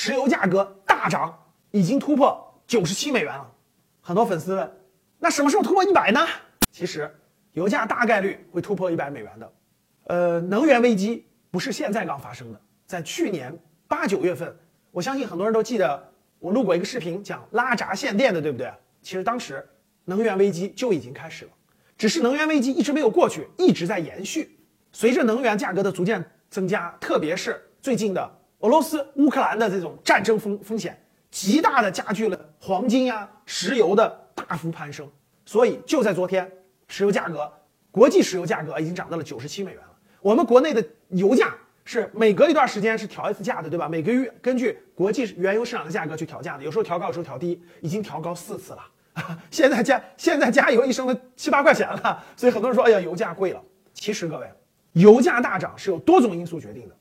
石油价格大涨，已经突破九十七美元了。很多粉丝问，那什么时候突破一百呢？其实，油价大概率会突破一百美元的。呃，能源危机不是现在刚发生的，在去年八九月份，我相信很多人都记得我录过一个视频讲拉闸限电的，对不对？其实当时能源危机就已经开始了，只是能源危机一直没有过去，一直在延续。随着能源价格的逐渐增加，特别是最近的俄罗斯乌克兰的这种战争风风险，极大的加剧了黄金呀、石油的大幅攀升。所以就在昨天，石油价格，国际石油价格已经涨到了九十七美元了。我们国内的油价是每隔一段时间是调一次价的，对吧？每个月根据国际原油市场的价格去调价的，有时候调高，有时候调低，已经调高四次了。现在加现在加油一升都七八块钱了，所以很多人说，哎呀，油价贵了。其实各位，油价大涨是由多种因素决定的，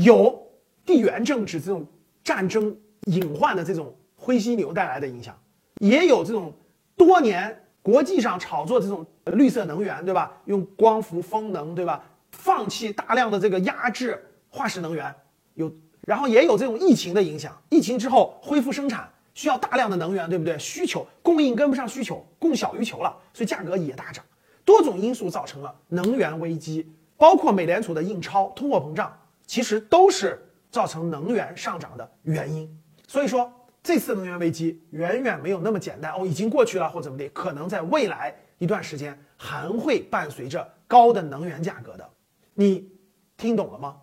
有地缘政治这种战争隐患的这种灰犀牛带来的影响，也有这种多年国际上炒作这种绿色能源，对吧？用光伏、风能，对吧？放弃大量的这个压制化石能源，有，然后也有这种疫情的影响，疫情之后恢复生产需要大量的能源，对不对？需求供应跟不上需求，供小于求了，所以价格也大涨。多种因素造成了能源危机，包括美联储的印钞、通货膨胀，其实都是造成能源上涨的原因。所以说，这次能源危机远远没有那么简单哦，已经过去了或怎么的，可能在未来一段时间还会伴随着高的能源价格的。你听懂了吗？